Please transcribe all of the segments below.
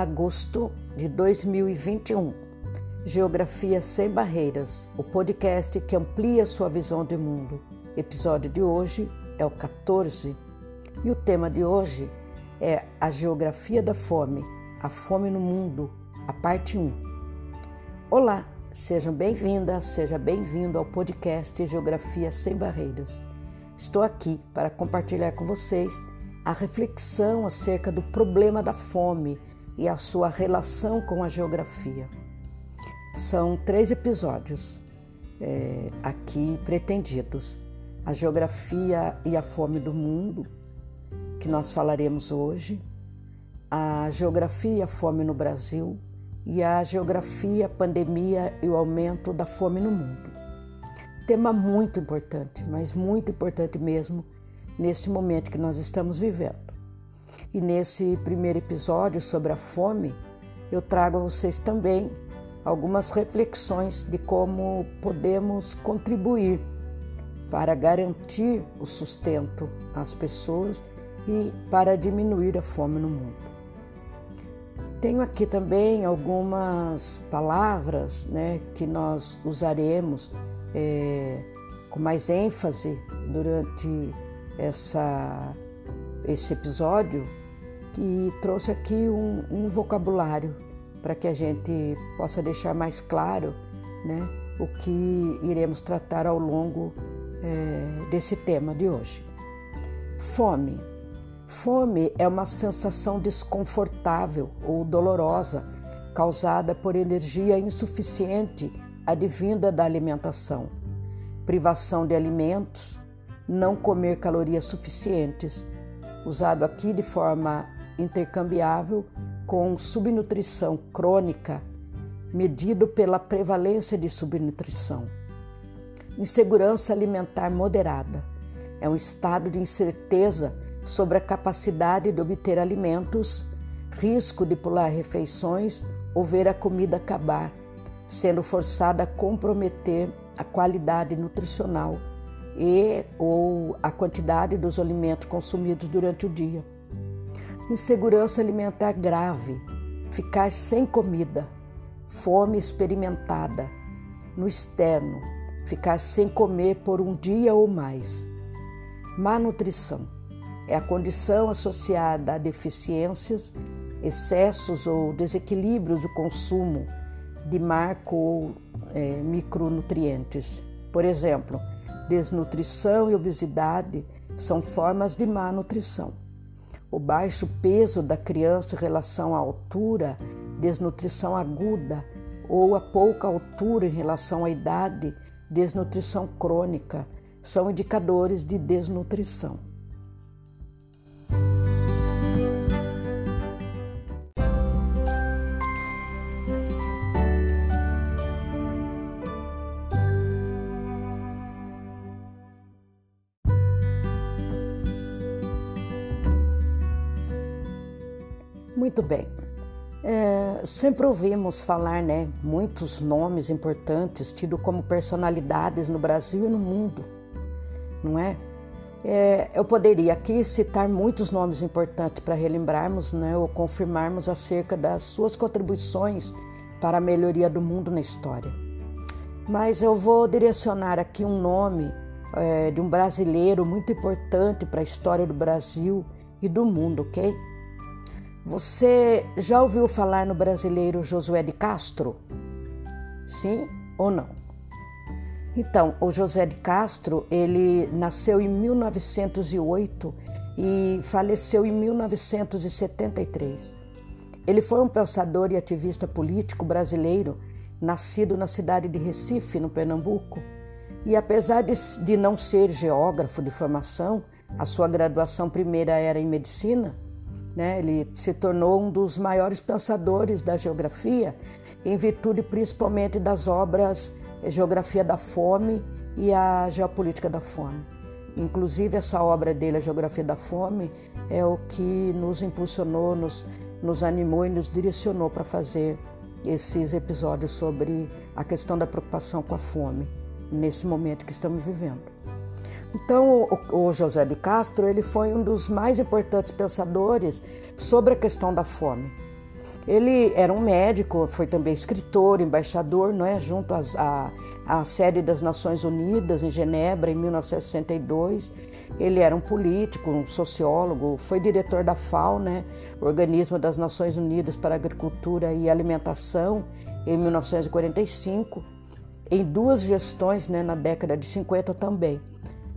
agosto de 2021. Geografia Sem Barreiras, o podcast que amplia sua visão de mundo. Episódio de hoje é o 14 e o tema de hoje é a geografia da fome, a fome no mundo, a parte 1. Olá, sejam bem-vindas, seja bem-vindo ao podcast Geografia Sem Barreiras. Estou aqui para compartilhar com vocês a reflexão acerca do problema da fome e a sua relação com a geografia. São três episódios é, aqui pretendidos: a geografia e a fome do mundo, que nós falaremos hoje, a geografia e a fome no Brasil e a geografia, a pandemia e o aumento da fome no mundo. Tema muito importante, mas muito importante mesmo nesse momento que nós estamos vivendo. E nesse primeiro episódio sobre a fome, eu trago a vocês também algumas reflexões de como podemos contribuir para garantir o sustento às pessoas e para diminuir a fome no mundo. Tenho aqui também algumas palavras né, que nós usaremos é, com mais ênfase durante essa, esse episódio que trouxe aqui um, um vocabulário para que a gente possa deixar mais claro né, o que iremos tratar ao longo é, desse tema de hoje. Fome. Fome é uma sensação desconfortável ou dolorosa causada por energia insuficiente advinda da alimentação, privação de alimentos, não comer calorias suficientes, usado aqui de forma intercambiável com subnutrição crônica, medido pela prevalência de subnutrição. Insegurança alimentar moderada é um estado de incerteza sobre a capacidade de obter alimentos, risco de pular refeições ou ver a comida acabar, sendo forçada a comprometer a qualidade nutricional e ou a quantidade dos alimentos consumidos durante o dia. Insegurança alimentar grave, ficar sem comida, fome experimentada no externo, ficar sem comer por um dia ou mais. Má nutrição é a condição associada a deficiências, excessos ou desequilíbrios do consumo de macro ou é, micronutrientes. Por exemplo, Desnutrição e obesidade são formas de má nutrição. O baixo peso da criança em relação à altura, desnutrição aguda, ou a pouca altura em relação à idade, desnutrição crônica, são indicadores de desnutrição. Muito bem. É, sempre ouvimos falar, né, muitos nomes importantes tidos como personalidades no Brasil e no mundo, não é? é eu poderia aqui citar muitos nomes importantes para relembrarmos, né, ou confirmarmos acerca das suas contribuições para a melhoria do mundo na história. Mas eu vou direcionar aqui um nome é, de um brasileiro muito importante para a história do Brasil e do mundo, ok? Você já ouviu falar no brasileiro Josué de Castro? Sim ou não? Então, o José de Castro, ele nasceu em 1908 e faleceu em 1973. Ele foi um pensador e ativista político brasileiro, nascido na cidade de Recife, no Pernambuco. E apesar de, de não ser geógrafo de formação, a sua graduação primeira era em medicina, né? Ele se tornou um dos maiores pensadores da geografia, em virtude principalmente das obras Geografia da Fome e a Geopolítica da Fome. Inclusive, essa obra dele, A Geografia da Fome, é o que nos impulsionou, nos, nos animou e nos direcionou para fazer esses episódios sobre a questão da preocupação com a fome, nesse momento que estamos vivendo. Então, o, José de Castro ele foi um dos mais importantes pensadores sobre a questão da fome. Ele era um médico, foi também escritor, embaixador, não é, junto à, à sede das Nações Unidas em Genebra em 1962. Ele era um político, um sociólogo, foi diretor da FAO, né, Organismo das Nações Unidas para Agricultura e Alimentação, em 1945, em duas gestões, né, na década de 50 também.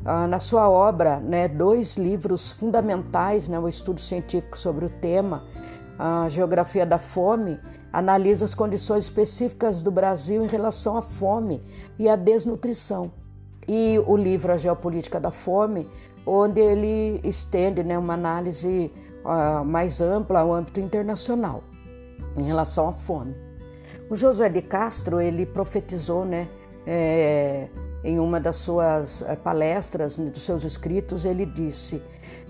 Ah, na sua obra, né, dois livros fundamentais, né, o estudo científico sobre o tema, a Geografia da Fome, analisa as condições específicas do Brasil em relação à fome e à desnutrição. E o livro A Geopolítica da Fome, onde ele estende né, uma análise uh, mais ampla ao âmbito internacional em relação à fome. O Josué de Castro ele profetizou, né, é, em uma das suas eh, palestras, dos seus escritos, ele disse: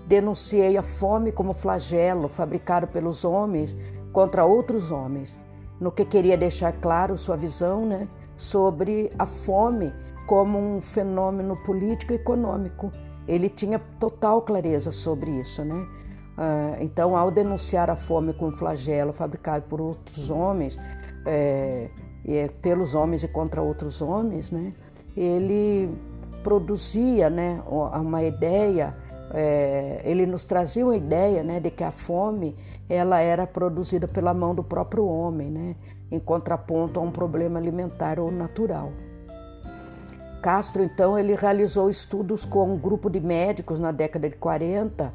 Denunciei a fome como flagelo fabricado pelos homens contra outros homens, no que queria deixar claro sua visão né, sobre a fome como um fenômeno político e econômico. Ele tinha total clareza sobre isso, né? Ah, então, ao denunciar a fome como flagelo fabricado por outros homens, é, é, pelos homens e contra outros homens, né? Ele produzia, né, uma ideia é, ele nos trazia uma ideia né, de que a fome ela era produzida pela mão do próprio homem, né, em contraponto a um problema alimentar ou natural. Castro, então, ele realizou estudos com um grupo de médicos na década de 40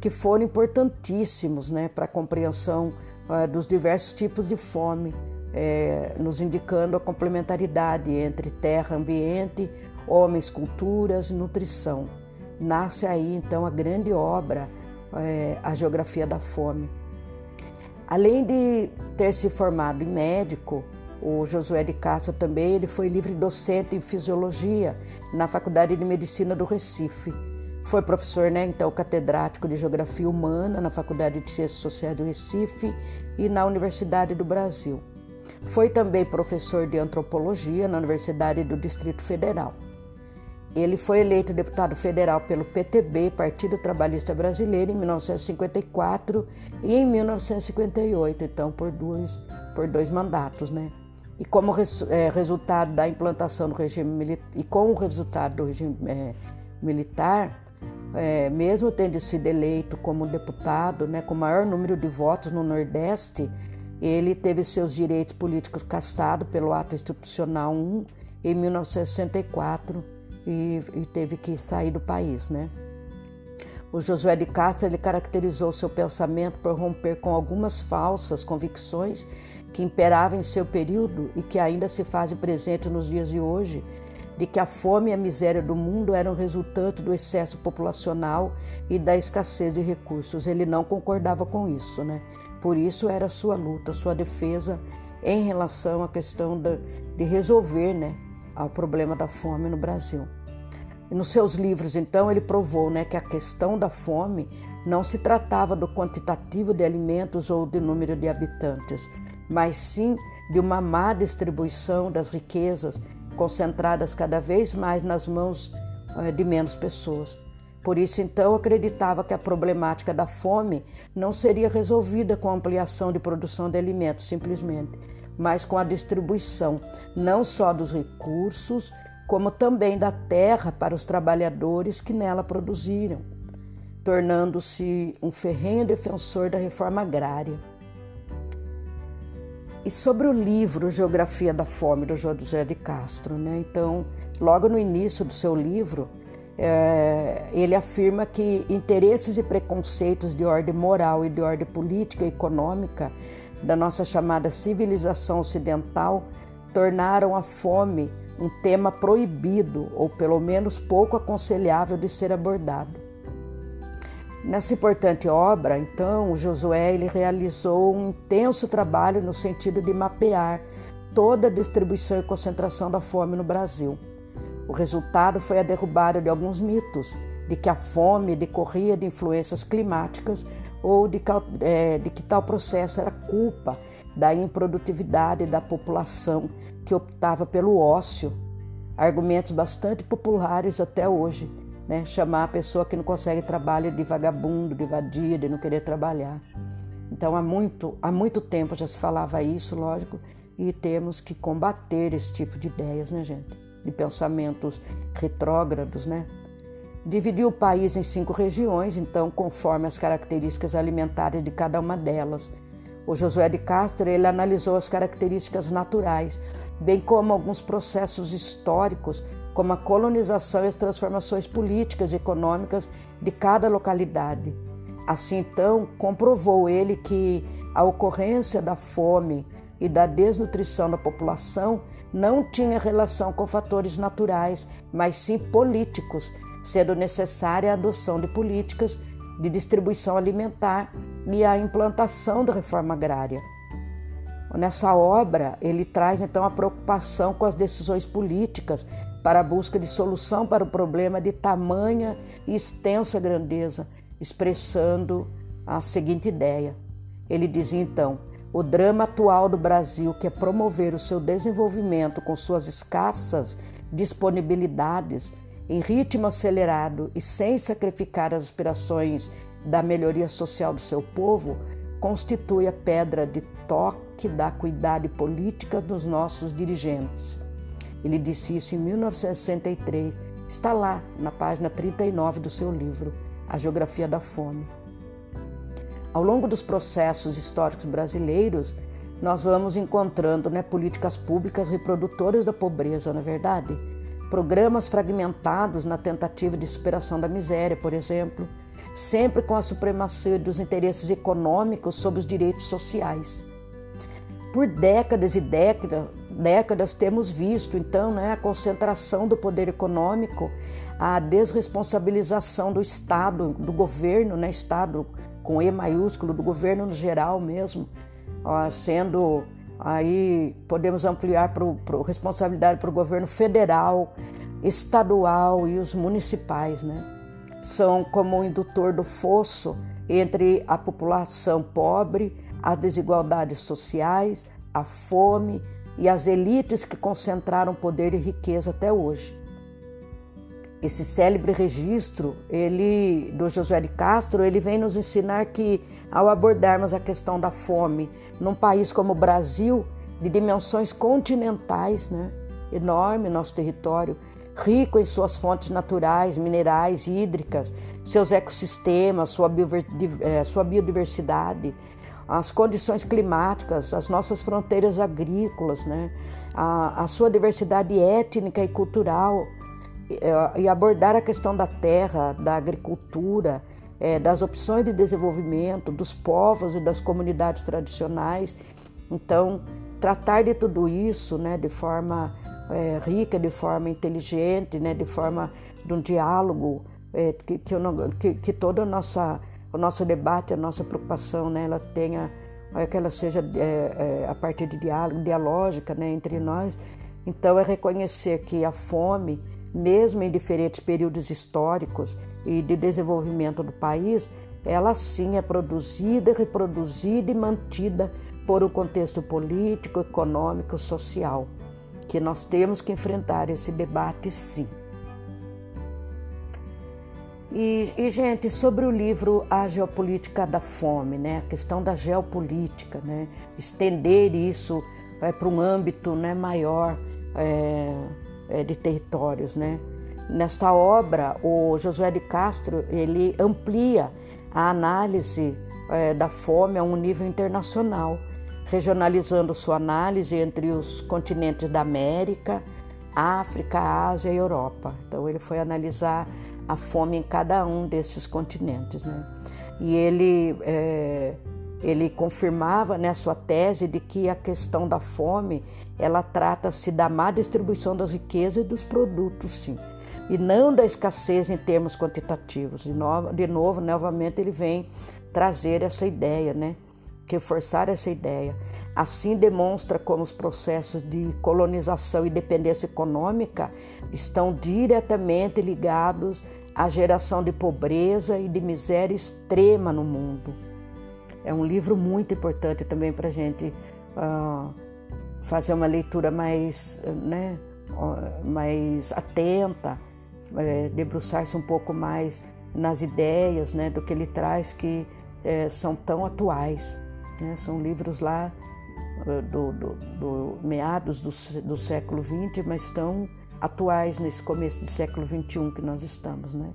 que foram importantíssimos né, para a compreensão uh, dos diversos tipos de fome, é, nos indicando a complementaridade entre terra, ambiente, homens, culturas nutrição nasce aí então a grande obra, é, A Geografia da Fome. Além de ter se formado em médico, o Josué de Castro também ele foi livre docente em fisiologia na Faculdade de Medicina do Recife. Foi professor, né, então, catedrático de Geografia Humana na Faculdade de Ciências Sociais do Recife e na Universidade do Brasil. Foi também professor de Antropologia na Universidade do Distrito Federal. Ele foi eleito deputado federal pelo PTB, Partido Trabalhista Brasileiro, em 1954 e em 1958, então por dois, por dois mandatos, né? E como res, é, resultado da implantação do regime militar, e com o resultado do regime é, militar, é, mesmo tendo sido eleito como deputado, né, com maior número de votos no Nordeste, ele teve seus direitos políticos cassados pelo Ato Institucional 1 em 1964 e, e teve que sair do país, né? O Josué de Castro ele caracterizou seu pensamento por romper com algumas falsas convicções que imperavam em seu período e que ainda se fazem presentes nos dias de hoje, de que a fome e a miséria do mundo eram resultante do excesso populacional e da escassez de recursos. Ele não concordava com isso, né? Por isso era sua luta, sua defesa em relação à questão de, resolver, né, ao problema da fome no Brasil. E nos seus livros, então, ele provou né, que a questão da fome não se tratava do quantitativo de alimentos ou do número de habitantes, mas sim de uma má distribuição das riquezas concentradas cada vez mais nas mãos eh, de menos pessoas. Por isso, então, acreditava que a problemática da fome não seria resolvida com a ampliação de produção de alimentos, simplesmente, mas com a distribuição não só dos recursos, como também da terra para os trabalhadores que nela produziram, tornando-se um ferrenho defensor da reforma agrária. E sobre o livro Geografia da Fome, do José de Castro, né? então, logo no início do seu livro, ele afirma que interesses e preconceitos de ordem moral e de ordem política e econômica da nossa chamada civilização ocidental tornaram a fome um tema proibido ou pelo menos pouco aconselhável de ser abordado. Nessa importante obra, então, Josué ele realizou um intenso trabalho no sentido de mapear toda a distribuição e concentração da fome no Brasil. O resultado foi a derrubada de alguns mitos de que a fome decorria de influências climáticas ou de, é, de que tal processo era culpa da improdutividade da população que optava pelo ócio. Argumentos bastante populares até hoje, né? chamar a pessoa que não consegue trabalho de vagabundo, de vadia, de não querer trabalhar. Então há muito, há muito tempo já se falava isso, lógico, e temos que combater esse tipo de ideias, né, gente? De pensamentos retrógrados, né? Dividiu o país em cinco regiões, então, conforme as características alimentares de cada uma delas. O Josué de Castro ele analisou as características naturais, bem como alguns processos históricos, como a colonização e as transformações políticas e econômicas de cada localidade. Assim, então, comprovou ele que a ocorrência da fome e da desnutrição da população não tinha relação com fatores naturais, mas sim políticos, sendo necessária a adoção de políticas de distribuição alimentar e a implantação da reforma agrária. Nessa obra, ele traz então a preocupação com as decisões políticas para a busca de solução para o problema de tamanha e extensa grandeza, expressando a seguinte ideia. Ele dizia então: o drama atual do Brasil, que é promover o seu desenvolvimento com suas escassas disponibilidades, em ritmo acelerado e sem sacrificar as aspirações da melhoria social do seu povo, constitui a pedra de toque da acuidade política dos nossos dirigentes. Ele disse isso em 1963, está lá na página 39 do seu livro, A Geografia da Fome. Ao longo dos processos históricos brasileiros, nós vamos encontrando né, políticas públicas reprodutoras da pobreza, não é verdade? Programas fragmentados na tentativa de superação da miséria, por exemplo, sempre com a supremacia dos interesses econômicos sobre os direitos sociais. Por décadas e décadas, décadas temos visto, então, né, a concentração do poder econômico, a desresponsabilização do Estado, do governo, né, Estado com E maiúsculo, do governo no geral mesmo, sendo aí podemos ampliar para responsabilidade para o governo federal, estadual e os municipais, né? São como o indutor do fosso entre a população pobre, as desigualdades sociais, a fome e as elites que concentraram poder e riqueza até hoje. Esse célebre registro, ele do Josué de Castro, ele vem nos ensinar que ao abordarmos a questão da fome num país como o Brasil, de dimensões continentais, né, enorme nosso território, rico em suas fontes naturais, minerais, hídricas, seus ecossistemas, sua eh, biodiversidade, as condições climáticas, as nossas fronteiras agrícolas, né, a, a sua diversidade étnica e cultural, e abordar a questão da terra, da agricultura, é, das opções de desenvolvimento, dos povos e das comunidades tradicionais. Então, tratar de tudo isso né, de forma é, rica, de forma inteligente, né, de forma de um diálogo, é, que, que, não, que, que toda a nossa, o nosso debate, a nossa preocupação, né, ela tenha, é, que ela seja é, é, a partir de diálogo, dialógica né, entre nós. Então, é reconhecer que a fome mesmo em diferentes períodos históricos e de desenvolvimento do país, ela sim é produzida, reproduzida e mantida por um contexto político, econômico, social, que nós temos que enfrentar esse debate sim. E, e, gente, sobre o livro A Geopolítica da Fome, né, a questão da geopolítica, né, estender isso é, para um âmbito né, maior, é, é, de territórios, né? Nesta obra, o Josué de Castro ele amplia a análise é, da fome a um nível internacional, regionalizando sua análise entre os continentes da América, África, Ásia e Europa. Então ele foi analisar a fome em cada um desses continentes, né? E ele é, ele confirmava né, sua tese de que a questão da fome ela trata-se da má distribuição das riquezas e dos produtos, sim, e não da escassez em termos quantitativos. De novo, de novo novamente ele vem trazer essa ideia, né, reforçar essa ideia. Assim demonstra como os processos de colonização e dependência econômica estão diretamente ligados à geração de pobreza e de miséria extrema no mundo. É um livro muito importante também para a gente uh, fazer uma leitura mais, né, mais atenta, é, debruçar-se um pouco mais nas ideias né, do que ele traz, que é, são tão atuais. Né? São livros lá eh, do, do, do meados do, do século XX, mas estão atuais nesse começo do século XXI que nós estamos, né?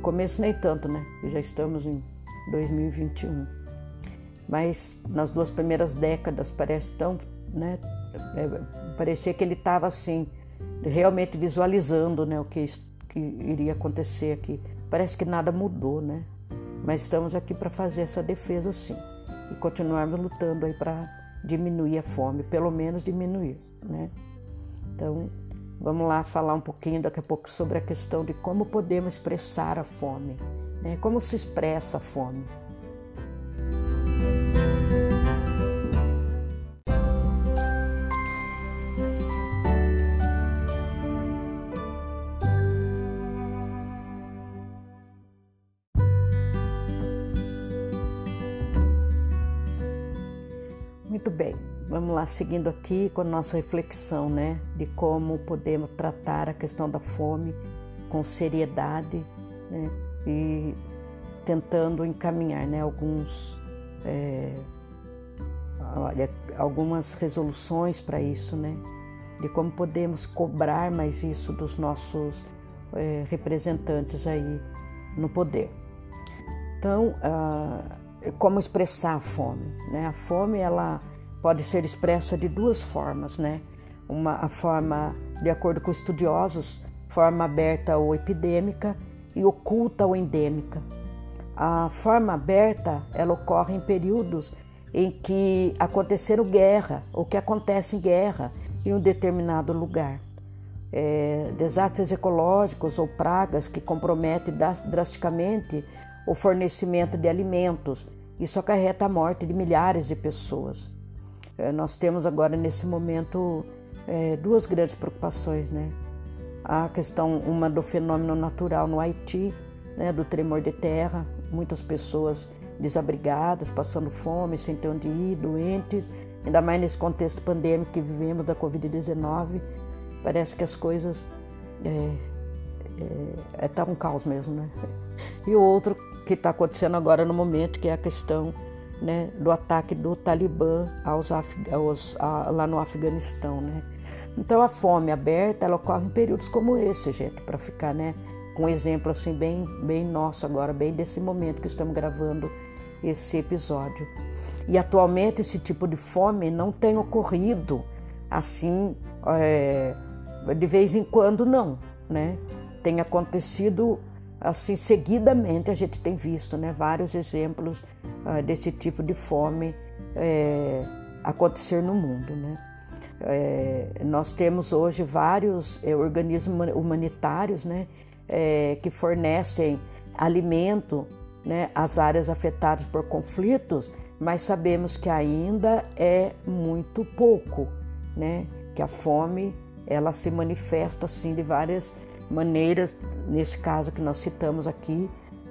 Começo nem tanto, né? Já estamos em 2021. Mas nas duas primeiras décadas parece tão, né? É, parecia que ele estava assim, realmente visualizando, né? O que, que iria acontecer aqui. Parece que nada mudou, né? Mas estamos aqui para fazer essa defesa, sim, e continuarmos lutando aí para diminuir a fome, pelo menos diminuir, né? Então, vamos lá falar um pouquinho daqui a pouco sobre a questão de como podemos expressar a fome, né? Como se expressa a fome. Muito bem, vamos lá seguindo aqui com a nossa reflexão, né, de como podemos tratar a questão da fome com seriedade, né, e tentando encaminhar, né, alguns, é, olha, algumas resoluções para isso, né, de como podemos cobrar mais isso dos nossos é, representantes aí no poder. Então, ah, como expressar a fome. Né? A fome ela pode ser expressa de duas formas, né? Uma a forma, de acordo com estudiosos, forma aberta ou epidêmica e oculta ou endêmica. A forma aberta ela ocorre em períodos em que aconteceram guerra ou que acontece guerra em um determinado lugar. É, desastres ecológicos ou pragas que comprometem drasticamente o fornecimento de alimentos, isso acarreta a morte de milhares de pessoas. É, nós temos agora, nesse momento, é, duas grandes preocupações, né? A questão, uma do fenômeno natural no Haiti, né, do tremor de terra, muitas pessoas desabrigadas, passando fome, sem ter onde ir, doentes, ainda mais nesse contexto pandêmico que vivemos da Covid-19, parece que as coisas é, é, é tá um caos mesmo, né? E o outro que está acontecendo agora no momento, que é a questão né, do ataque do Talibã aos, aos a, lá no Afeganistão. Né? Então a fome aberta ela ocorre em períodos como esse, gente, para ficar né, um exemplo assim bem, bem nosso agora, bem desse momento que estamos gravando esse episódio. E atualmente esse tipo de fome não tem ocorrido assim é, de vez em quando não, né? Tem acontecido assim seguidamente a gente tem visto né, vários exemplos uh, desse tipo de fome é, acontecer no mundo. Né? É, nós temos hoje vários organismos humanitários né, que fornecem alimento né, às áreas afetadas por conflitos, mas sabemos que ainda é muito pouco, né, que a fome ela se manifesta assim de várias maneiras, nesse caso que nós citamos aqui,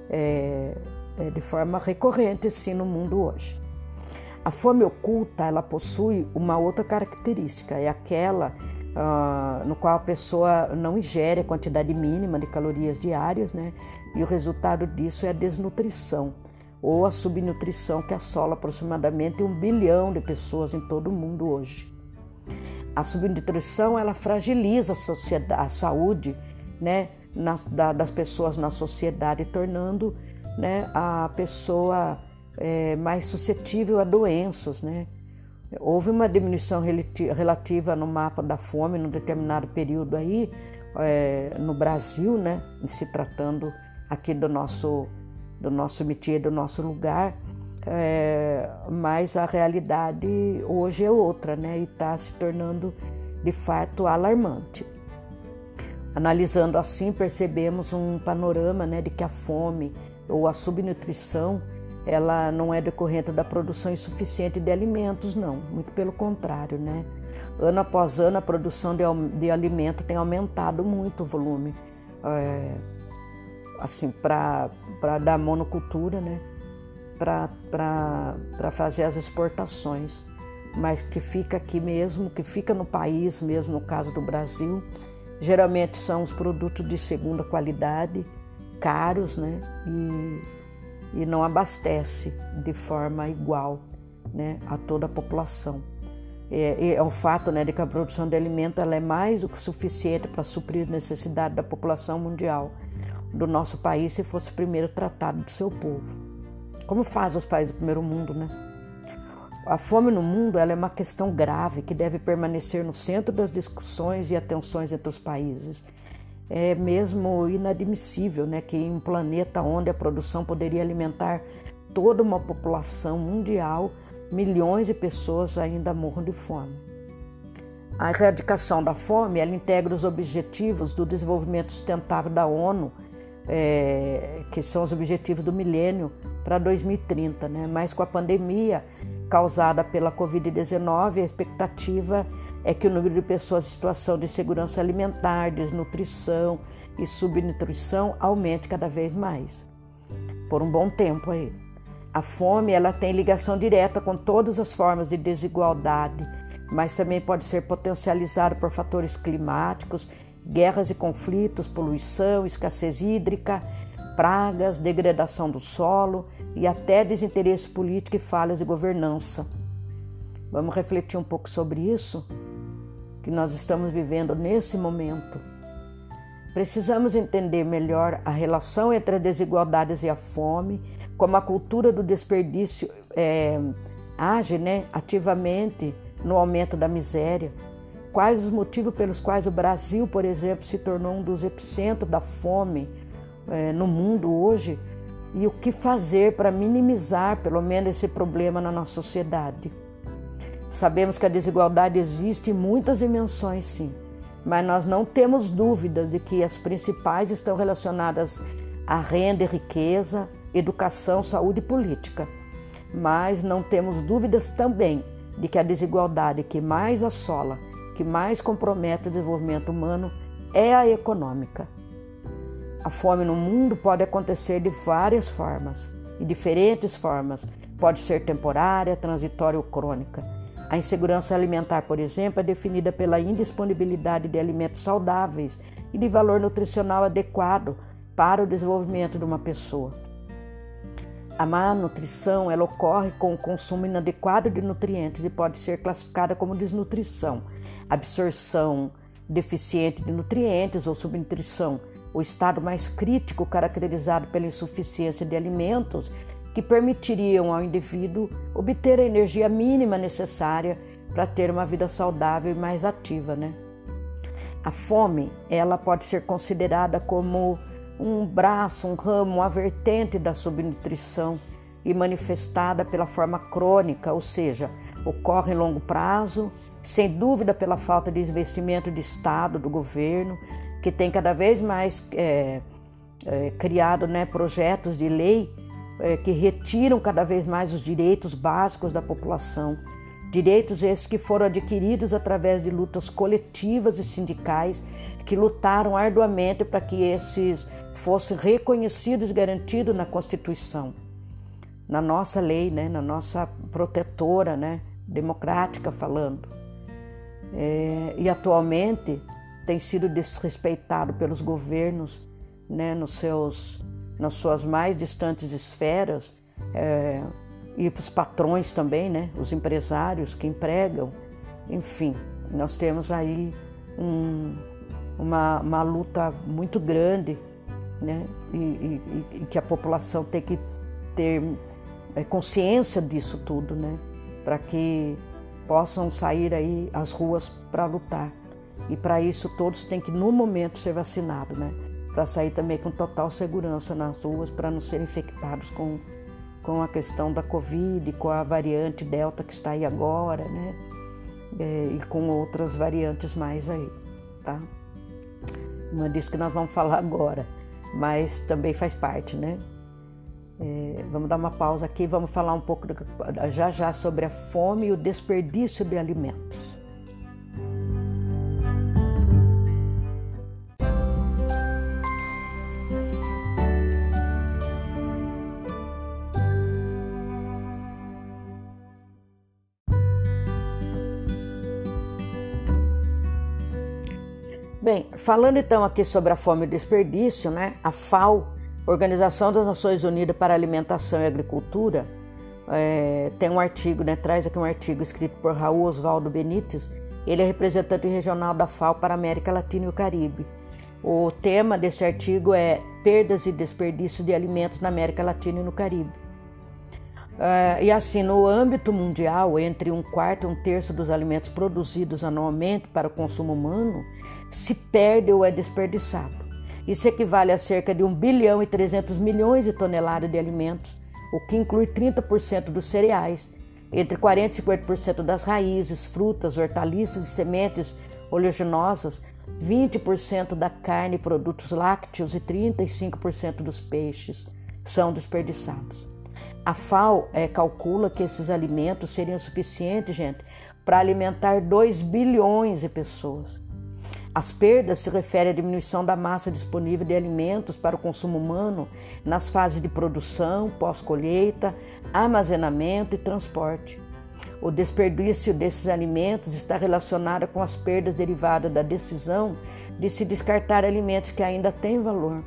é, é de forma recorrente sim no mundo hoje. A fome oculta ela possui uma outra característica, é aquela uh, no qual a pessoa não ingere a quantidade mínima de calorias diárias, né? E o resultado disso é a desnutrição ou a subnutrição que assola aproximadamente um bilhão de pessoas em todo o mundo hoje. A subnutrição ela fragiliza a, sociedade, a saúde né, nas, da, das pessoas na sociedade, tornando né, a pessoa é, mais suscetível a doenças. Né? Houve uma diminuição relativa no mapa da fome num determinado período aí, é, no Brasil, né, se tratando aqui do nosso, do nosso métier, do nosso lugar, é, mas a realidade hoje é outra, né, e está se tornando de fato alarmante. Analisando assim, percebemos um panorama né, de que a fome ou a subnutrição ela não é decorrente da produção insuficiente de alimentos, não, muito pelo contrário, né? Ano após ano, a produção de, de alimento tem aumentado muito o volume, é, assim, para dar monocultura, né? Para fazer as exportações, mas que fica aqui mesmo, que fica no país mesmo, no caso do Brasil, Geralmente são os produtos de segunda qualidade, caros, né? E, e não abastece de forma igual né, a toda a população. É, é o fato né, de que a produção de alimento ela é mais do que suficiente para suprir a necessidade da população mundial do nosso país se fosse primeiro tratado do seu povo. Como faz os países do primeiro mundo, né? A fome no mundo ela é uma questão grave que deve permanecer no centro das discussões e atenções entre os países. É mesmo inadmissível né, que em um planeta onde a produção poderia alimentar toda uma população mundial, milhões de pessoas ainda morram de fome. A erradicação da fome ela integra os objetivos do desenvolvimento sustentável da ONU, é, que são os objetivos do milênio para 2030, né? mas com a pandemia causada pela Covid-19, a expectativa é que o número de pessoas em situação de insegurança alimentar, desnutrição e subnutrição aumente cada vez mais. Por um bom tempo aí. A fome ela tem ligação direta com todas as formas de desigualdade, mas também pode ser potencializada por fatores climáticos, guerras e conflitos, poluição, escassez hídrica, pragas, degradação do solo e até desinteresse político e falhas de governança. Vamos refletir um pouco sobre isso que nós estamos vivendo nesse momento. Precisamos entender melhor a relação entre as desigualdades e a fome, como a cultura do desperdício é, age né, ativamente no aumento da miséria. Quais os motivos pelos quais o Brasil, por exemplo, se tornou um dos epicentros da fome é, no mundo hoje e o que fazer para minimizar, pelo menos, esse problema na nossa sociedade. Sabemos que a desigualdade existe em muitas dimensões, sim, mas nós não temos dúvidas de que as principais estão relacionadas à renda e riqueza, educação, saúde e política. Mas não temos dúvidas também de que a desigualdade que mais assola, que mais compromete o desenvolvimento humano é a econômica. A fome no mundo pode acontecer de várias formas, de diferentes formas. Pode ser temporária, transitória ou crônica. A insegurança alimentar, por exemplo, é definida pela indisponibilidade de alimentos saudáveis e de valor nutricional adequado para o desenvolvimento de uma pessoa. A má nutrição ela ocorre com o consumo inadequado de nutrientes e pode ser classificada como desnutrição, absorção deficiente de nutrientes ou subnutrição, o estado mais crítico caracterizado pela insuficiência de alimentos que permitiriam ao indivíduo obter a energia mínima necessária para ter uma vida saudável e mais ativa, né? A fome, ela pode ser considerada como um braço, um ramo, uma vertente da subnutrição e manifestada pela forma crônica, ou seja, ocorre em longo prazo, sem dúvida pela falta de investimento de Estado, do governo, que tem cada vez mais é, é, criado né, projetos de lei é, que retiram cada vez mais os direitos básicos da população. Direitos esses que foram adquiridos através de lutas coletivas e sindicais que lutaram arduamente para que esses fossem reconhecidos e garantidos na Constituição, na nossa lei, né, na nossa protetora, né, democrática falando. É, e atualmente tem sido desrespeitado pelos governos né, nos seus, nas suas mais distantes esferas é, e os patrões também, né, os empresários que empregam. Enfim, nós temos aí um, uma, uma luta muito grande né, e, e, e, que a população tem que ter é, consciência disso tudo, né, para que possam sair aí às ruas para lutar. E para isso todos têm que, no momento, ser vacinados, né? Para sair também com total segurança nas ruas, para não serem infectados com, com a questão da Covid, com a variante Delta que está aí agora, né? É, e com outras variantes mais aí, tá? Não é disso que nós vamos falar agora, mas também faz parte, né? É, vamos dar uma pausa aqui, vamos falar um pouco já já sobre a fome e o desperdício de alimentos. Bem, falando então aqui sobre a fome e o desperdício, né? A FAO Organização das Nações Unidas para Alimentação e Agricultura é, tem um artigo, né, traz aqui um artigo escrito por Raul Osvaldo Benites. Ele é representante regional da FAO para a América Latina e o Caribe. O tema desse artigo é Perdas e Desperdício de Alimentos na América Latina e no Caribe. Uh, e assim, no âmbito mundial, entre um quarto e um terço dos alimentos produzidos anualmente para o consumo humano se perde ou é desperdiçado. Isso equivale a cerca de 1 bilhão e 300 milhões de toneladas de alimentos, o que inclui 30% dos cereais, entre 40% e 50% das raízes, frutas, hortaliças e sementes oleaginosas, 20% da carne e produtos lácteos e 35% dos peixes são desperdiçados. A FAO é, calcula que esses alimentos seriam suficientes, gente, para alimentar 2 bilhões de pessoas. As perdas se referem à diminuição da massa disponível de alimentos para o consumo humano nas fases de produção, pós-colheita, armazenamento e transporte. O desperdício desses alimentos está relacionado com as perdas derivadas da decisão de se descartar alimentos que ainda têm valor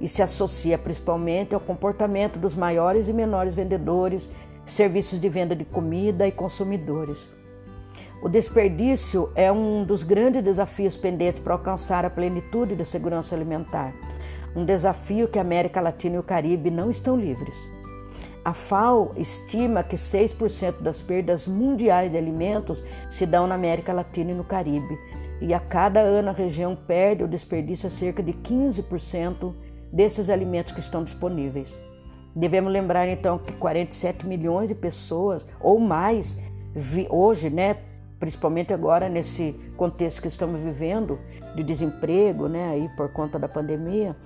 e se associa principalmente ao comportamento dos maiores e menores vendedores, serviços de venda de comida e consumidores. O desperdício é um dos grandes desafios pendentes para alcançar a plenitude da segurança alimentar, um desafio que a América Latina e o Caribe não estão livres. A FAO estima que 6% das perdas mundiais de alimentos se dão na América Latina e no Caribe, e a cada ano a região perde ou desperdiça cerca de 15% desses alimentos que estão disponíveis. Devemos lembrar então que 47 milhões de pessoas ou mais hoje, né, principalmente agora nesse contexto que estamos vivendo de desemprego, né, aí por conta da pandemia,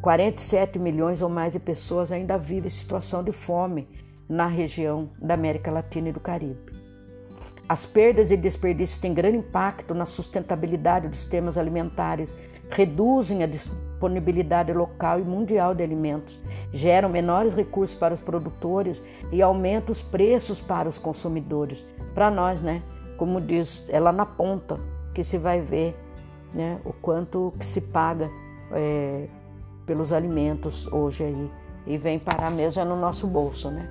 47 milhões ou mais de pessoas ainda vivem situação de fome na região da América Latina e do Caribe. As perdas e desperdícios têm grande impacto na sustentabilidade dos sistemas alimentares, reduzem a disponibilidade local e mundial de alimentos, geram menores recursos para os produtores e aumentam os preços para os consumidores. Para nós, né? Como diz, é lá na ponta que se vai ver né, o quanto que se paga é, pelos alimentos hoje aí e vem parar mesmo no nosso bolso, né?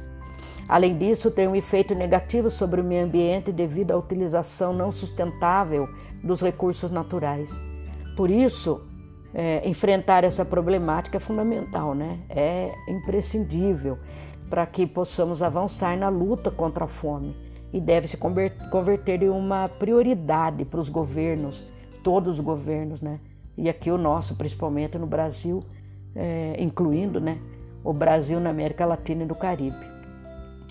Além disso, tem um efeito negativo sobre o meio ambiente devido à utilização não sustentável dos recursos naturais. Por isso, é, enfrentar essa problemática é fundamental, né? É imprescindível para que possamos avançar na luta contra a fome e deve se converter em uma prioridade para os governos, todos os governos, né? E aqui o nosso, principalmente no Brasil, é, incluindo, né, o Brasil na América Latina e do Caribe.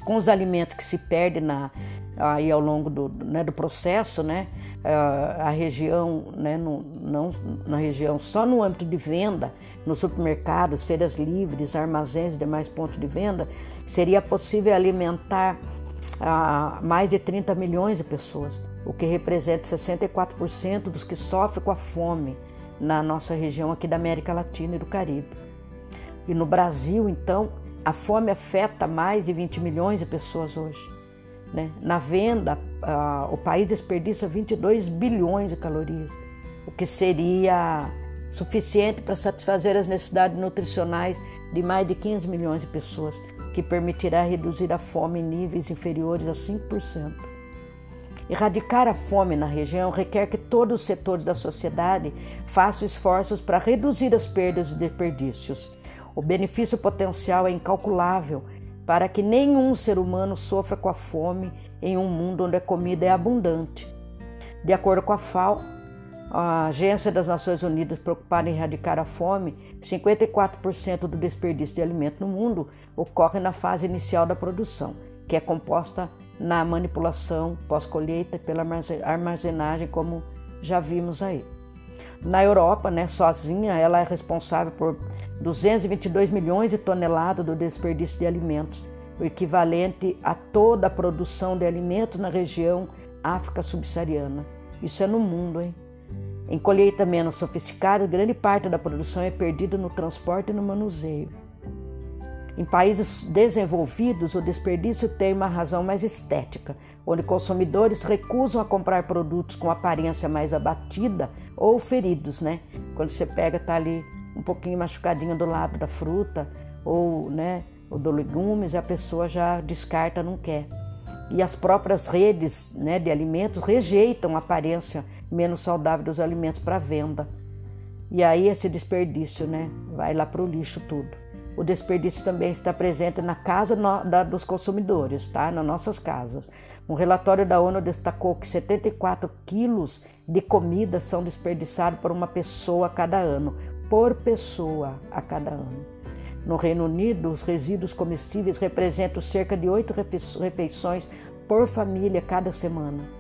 Com os alimentos que se perdem na, aí ao longo do, né, do processo, né, a região, né, no, não na região, só no âmbito de venda, nos supermercados, feiras livres, armazéns e demais pontos de venda, seria possível alimentar ah, mais de 30 milhões de pessoas, o que representa 64% dos que sofrem com a fome na nossa região aqui da América Latina e do Caribe. E no Brasil, então, a fome afeta mais de 20 milhões de pessoas hoje. Né? Na venda, o país desperdiça 22 bilhões de calorias, o que seria suficiente para satisfazer as necessidades nutricionais de mais de 15 milhões de pessoas, que permitirá reduzir a fome em níveis inferiores a 5%. Erradicar a fome na região requer que todos os setores da sociedade façam esforços para reduzir as perdas e desperdícios. O benefício potencial é incalculável para que nenhum ser humano sofra com a fome em um mundo onde a comida é abundante. De acordo com a FAO, a Agência das Nações Unidas preocupada em erradicar a fome, 54% do desperdício de alimento no mundo ocorre na fase inicial da produção, que é composta na manipulação pós-colheita pela armazenagem, como já vimos aí. Na Europa, né, sozinha, ela é responsável por 222 milhões de toneladas do desperdício de alimentos, o equivalente a toda a produção de alimentos na região África subsaariana. Isso é no mundo, hein? Em colheita menos sofisticada, grande parte da produção é perdida no transporte e no manuseio. Em países desenvolvidos, o desperdício tem uma razão mais estética, onde consumidores recusam a comprar produtos com aparência mais abatida ou feridos, né? Quando você pega, tá ali um pouquinho machucadinho do lado da fruta ou, né, ou do legumes, a pessoa já descarta, não quer. E as próprias redes né, de alimentos rejeitam a aparência menos saudável dos alimentos para venda. E aí esse desperdício né, vai lá para o lixo tudo. O desperdício também está presente na casa dos consumidores, tá? nas nossas casas. Um relatório da ONU destacou que 74 quilos de comida são desperdiçados por uma pessoa a cada ano, por pessoa a cada ano. No Reino Unido, os resíduos comestíveis representam cerca de oito refeições por família cada semana.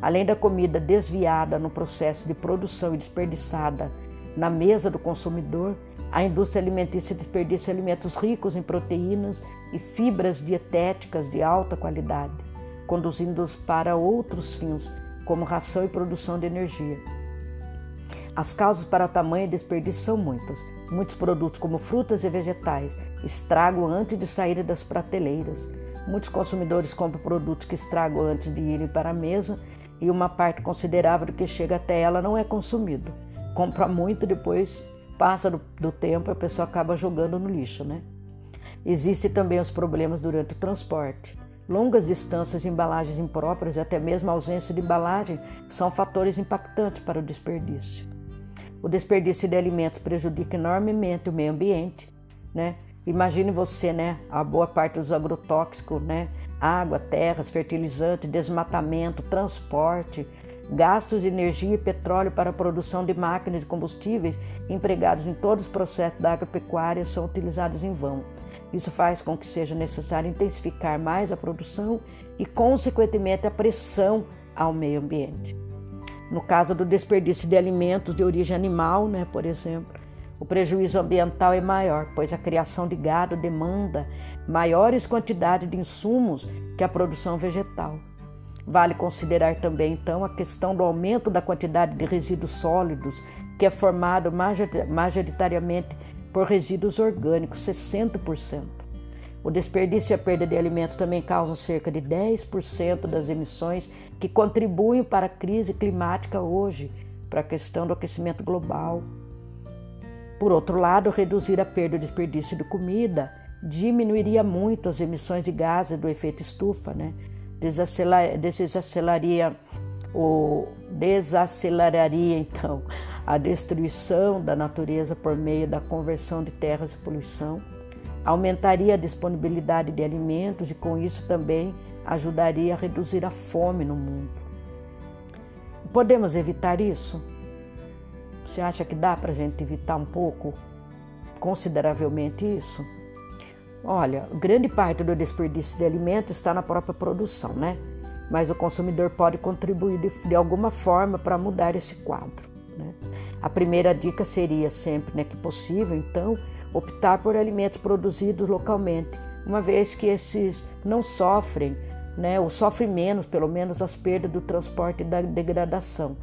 Além da comida desviada no processo de produção e desperdiçada na mesa do consumidor, a indústria alimentícia desperdiça alimentos ricos em proteínas e fibras dietéticas de alta qualidade conduzindo-os para outros fins, como ração e produção de energia. As causas para tamanho desperdício são muitas. Muitos produtos, como frutas e vegetais, estragam antes de saírem das prateleiras. Muitos consumidores compram produtos que estragam antes de irem para a mesa e uma parte considerável do que chega até ela não é consumido. Compra muito, depois passa do, do tempo, a pessoa acaba jogando no lixo, né? Existem também os problemas durante o transporte. Longas distâncias, embalagens impróprias e até mesmo a ausência de embalagem são fatores impactantes para o desperdício. O desperdício de alimentos prejudica enormemente o meio ambiente, né? Imagine você, né, a boa parte dos agrotóxicos, né, água, terras, fertilizante, desmatamento, transporte, gastos de energia e petróleo para a produção de máquinas e combustíveis empregados em todos os processos da agropecuária são utilizados em vão. Isso faz com que seja necessário intensificar mais a produção e, consequentemente, a pressão ao meio ambiente. No caso do desperdício de alimentos de origem animal, né, por exemplo, o prejuízo ambiental é maior, pois a criação de gado demanda maiores quantidades de insumos que a produção vegetal. Vale considerar também, então, a questão do aumento da quantidade de resíduos sólidos, que é formado majoritariamente por resíduos orgânicos, 60%. O desperdício e a perda de alimentos também causam cerca de 10% das emissões que contribuem para a crise climática hoje, para a questão do aquecimento global. Por outro lado, reduzir a perda e desperdício de comida diminuiria muito as emissões de gases do efeito estufa, né? desaceleraria, o, desaceleraria então a destruição da natureza por meio da conversão de terras e poluição, aumentaria a disponibilidade de alimentos e, com isso, também ajudaria a reduzir a fome no mundo. Podemos evitar isso? Você acha que dá para a gente evitar um pouco, consideravelmente isso? Olha, grande parte do desperdício de alimentos está na própria produção, né? Mas o consumidor pode contribuir de, de alguma forma para mudar esse quadro. Né? A primeira dica seria sempre, né, que possível, então, optar por alimentos produzidos localmente, uma vez que esses não sofrem, né, ou sofrem menos, pelo menos, as perdas do transporte e da degradação,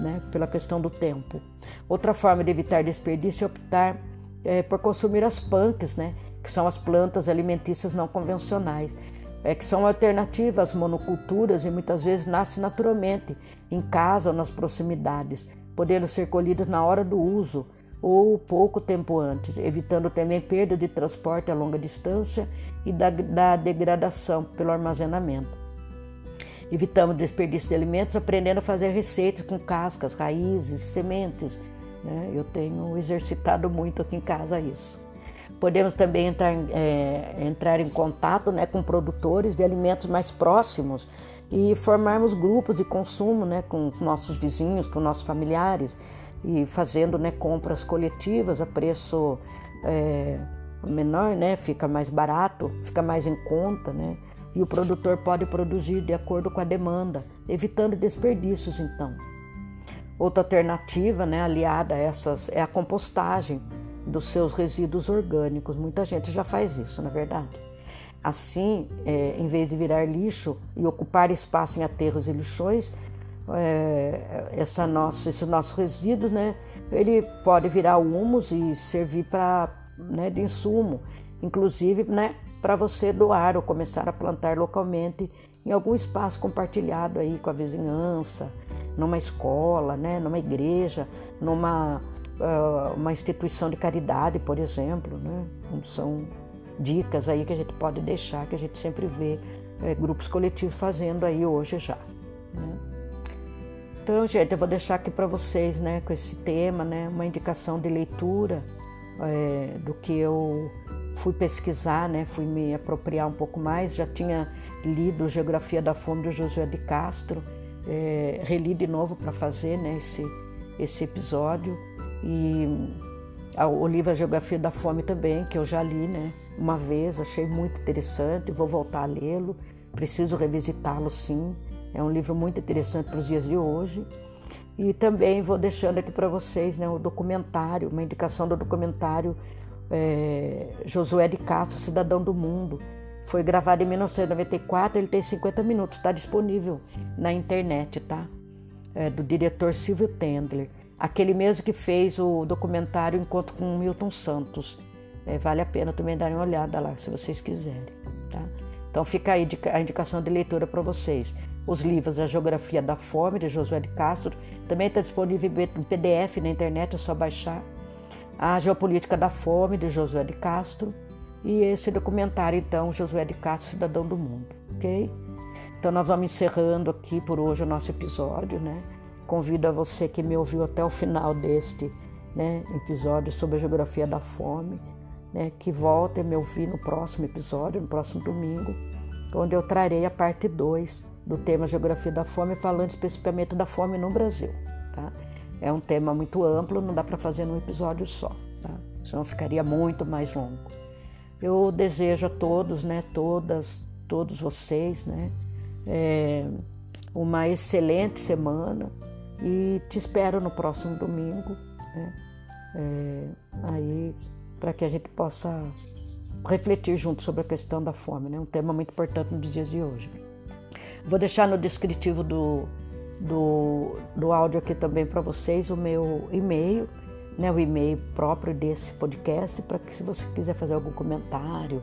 né, pela questão do tempo. Outra forma de evitar desperdício é optar é, por consumir as punks, né, que são as plantas alimentícias não convencionais, é, que são alternativas às monoculturas e muitas vezes nascem naturalmente em casa ou nas proximidades podendo ser colhidas na hora do uso ou pouco tempo antes, evitando também perda de transporte a longa distância e da, da degradação pelo armazenamento. Evitamos desperdício de alimentos aprendendo a fazer receitas com cascas, raízes, sementes. Né? Eu tenho exercitado muito aqui em casa isso. Podemos também entrar, é, entrar em contato né, com produtores de alimentos mais próximos e formarmos grupos de consumo né, com nossos vizinhos, com nossos familiares e fazendo né, compras coletivas a preço é, menor, né, fica mais barato, fica mais em conta, né, e o produtor pode produzir de acordo com a demanda, evitando desperdícios então. Outra alternativa, né, aliada a essas, é a compostagem dos seus resíduos orgânicos. Muita gente já faz isso, na é verdade. Assim, é, em vez de virar lixo e ocupar espaço em aterros e lixões, é, essa nossa, esses nossos resíduos, né, ele pode virar humus e servir para né, de insumo, inclusive né, para você doar ou começar a plantar localmente em algum espaço compartilhado aí com a vizinhança, numa escola, né, numa igreja, numa uh, uma instituição de caridade, por exemplo, né? São dicas aí que a gente pode deixar, que a gente sempre vê é, grupos coletivos fazendo aí hoje já. Né? Então, gente, eu vou deixar aqui para vocês, né, com esse tema, né, uma indicação de leitura é, do que eu fui pesquisar, né, fui me apropriar um pouco mais. Já tinha lido Geografia da Fome do Josué de Castro, é, reli de novo para fazer, né, esse esse episódio e o livro A Geografia da Fome também, que eu já li, né, uma vez, achei muito interessante, vou voltar a lê-lo, preciso revisitá-lo sim. É um livro muito interessante para os dias de hoje. E também vou deixando aqui para vocês né, o documentário, uma indicação do documentário é, Josué de Castro, Cidadão do Mundo. Foi gravado em 1994, ele tem 50 minutos, está disponível na internet, tá? É, do diretor Silvio Tendler, aquele mesmo que fez o documentário Encontro com Milton Santos. É, vale a pena também dar uma olhada lá, se vocês quiserem. Tá? Então fica aí a indicação de leitura para vocês. Os livros A Geografia da Fome, de Josué de Castro, também está disponível em PDF na internet, é só baixar. A Geopolítica da Fome, de Josué de Castro. E esse documentário, então, Josué de Castro, Cidadão do Mundo, ok? Então nós vamos encerrando aqui por hoje o nosso episódio, né? Convido a você que me ouviu até o final deste né, episódio sobre a geografia da fome né, que voltem a me ouvir no próximo episódio, no próximo domingo, onde eu trarei a parte 2 do tema Geografia da Fome, falando especificamente da fome no Brasil. Tá? É um tema muito amplo, não dá para fazer num episódio só, tá? senão ficaria muito mais longo. Eu desejo a todos, né, todas, todos vocês, né, é, uma excelente semana e te espero no próximo domingo. Né? É, aí para que a gente possa refletir junto sobre a questão da fome, né? um tema muito importante nos dias de hoje. Vou deixar no descritivo do, do, do áudio aqui também para vocês o meu e-mail, né, o e-mail próprio desse podcast, para que se você quiser fazer algum comentário,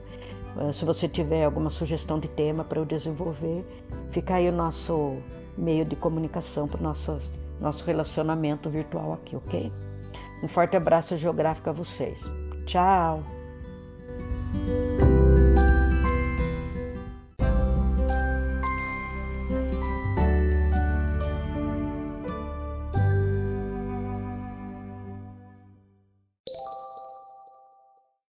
eh, se você tiver alguma sugestão de tema para eu desenvolver, fica aí o nosso meio de comunicação para o nosso, nosso relacionamento virtual aqui, ok? Um forte abraço geográfico a vocês. Tchau!